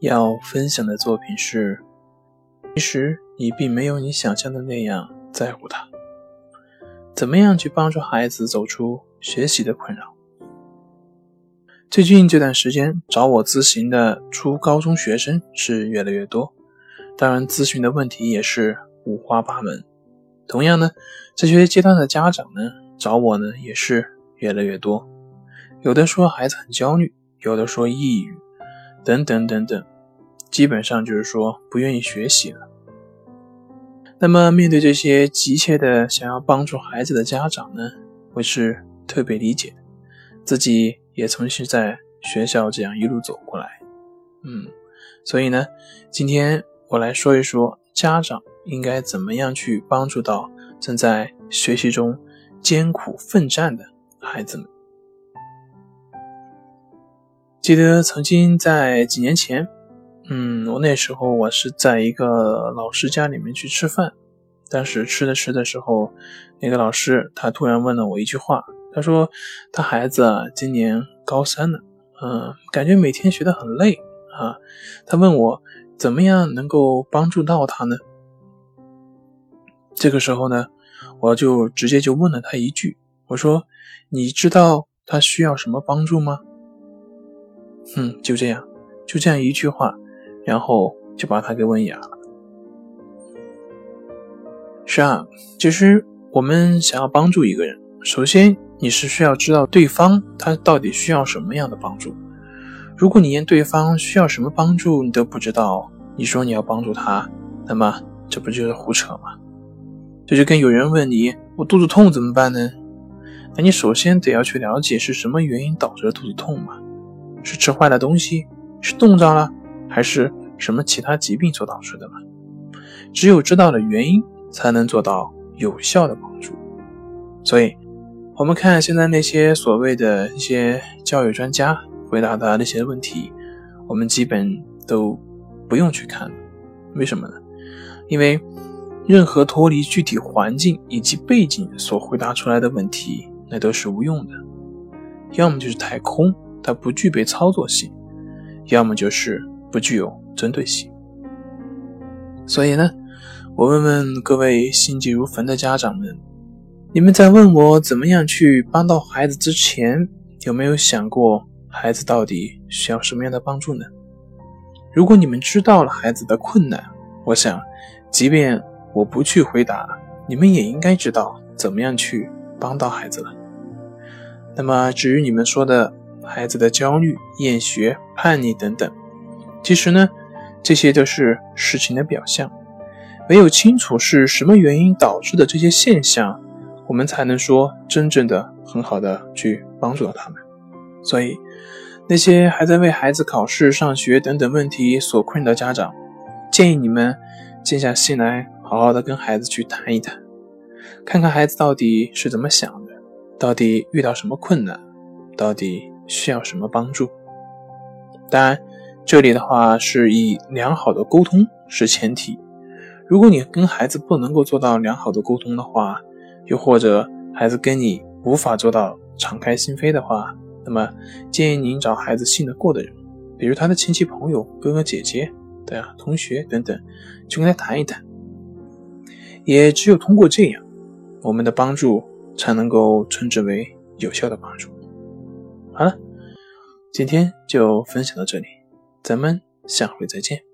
要分享的作品是：其实你并没有你想象的那样在乎他。怎么样去帮助孩子走出学习的困扰？最近这段时间找我咨询的初高中学生是越来越多，当然咨询的问题也是五花八门。同样呢，这些阶段的家长呢找我呢也是越来越多，有的说孩子很焦虑，有的说抑郁。等等等等，基本上就是说不愿意学习了。那么面对这些急切的想要帮助孩子的家长呢，我是特别理解，自己也曾是在学校这样一路走过来。嗯，所以呢，今天我来说一说家长应该怎么样去帮助到正在学习中艰苦奋战的孩子们。记得曾经在几年前，嗯，我那时候我是在一个老师家里面去吃饭，当时吃着吃的时候，那个老师他突然问了我一句话，他说他孩子啊今年高三了，嗯，感觉每天学得很累啊，他问我怎么样能够帮助到他呢？这个时候呢，我就直接就问了他一句，我说你知道他需要什么帮助吗？嗯，就这样，就这样一句话，然后就把他给问哑了。是啊，其实我们想要帮助一个人，首先你是需要知道对方他到底需要什么样的帮助。如果你连对方需要什么帮助你都不知道，你说你要帮助他，那么这不就是胡扯吗？这就跟有人问你我肚子痛怎么办呢？那你首先得要去了解是什么原因导致的肚子痛嘛。是吃坏了东西，是冻着了，还是什么其他疾病所导致的吗？只有知道了原因，才能做到有效的帮助。所以，我们看现在那些所谓的一些教育专家回答的那些问题，我们基本都不用去看。为什么呢？因为任何脱离具体环境以及背景所回答出来的问题，那都是无用的，要么就是太空。它不具备操作性，要么就是不具有针对性。所以呢，我问问各位心急如焚的家长们：你们在问我怎么样去帮到孩子之前，有没有想过孩子到底需要什么样的帮助呢？如果你们知道了孩子的困难，我想，即便我不去回答，你们也应该知道怎么样去帮到孩子了。那么，至于你们说的，孩子的焦虑、厌学、叛逆等等，其实呢，这些都是事情的表象。唯有清楚是什么原因导致的这些现象，我们才能说真正的很好的去帮助到他们。所以，那些还在为孩子考试、上学等等问题所困的家长，建议你们静下心来，好好的跟孩子去谈一谈，看看孩子到底是怎么想的，到底遇到什么困难，到底。需要什么帮助？当然，这里的话是以良好的沟通是前提。如果你跟孩子不能够做到良好的沟通的话，又或者孩子跟你无法做到敞开心扉的话，那么建议您找孩子信得过的人，比如他的亲戚朋友、哥哥姐姐，对，同学等等，去跟他谈一谈。也只有通过这样，我们的帮助才能够称之为有效的帮助。好了，今天就分享到这里，咱们下回再见。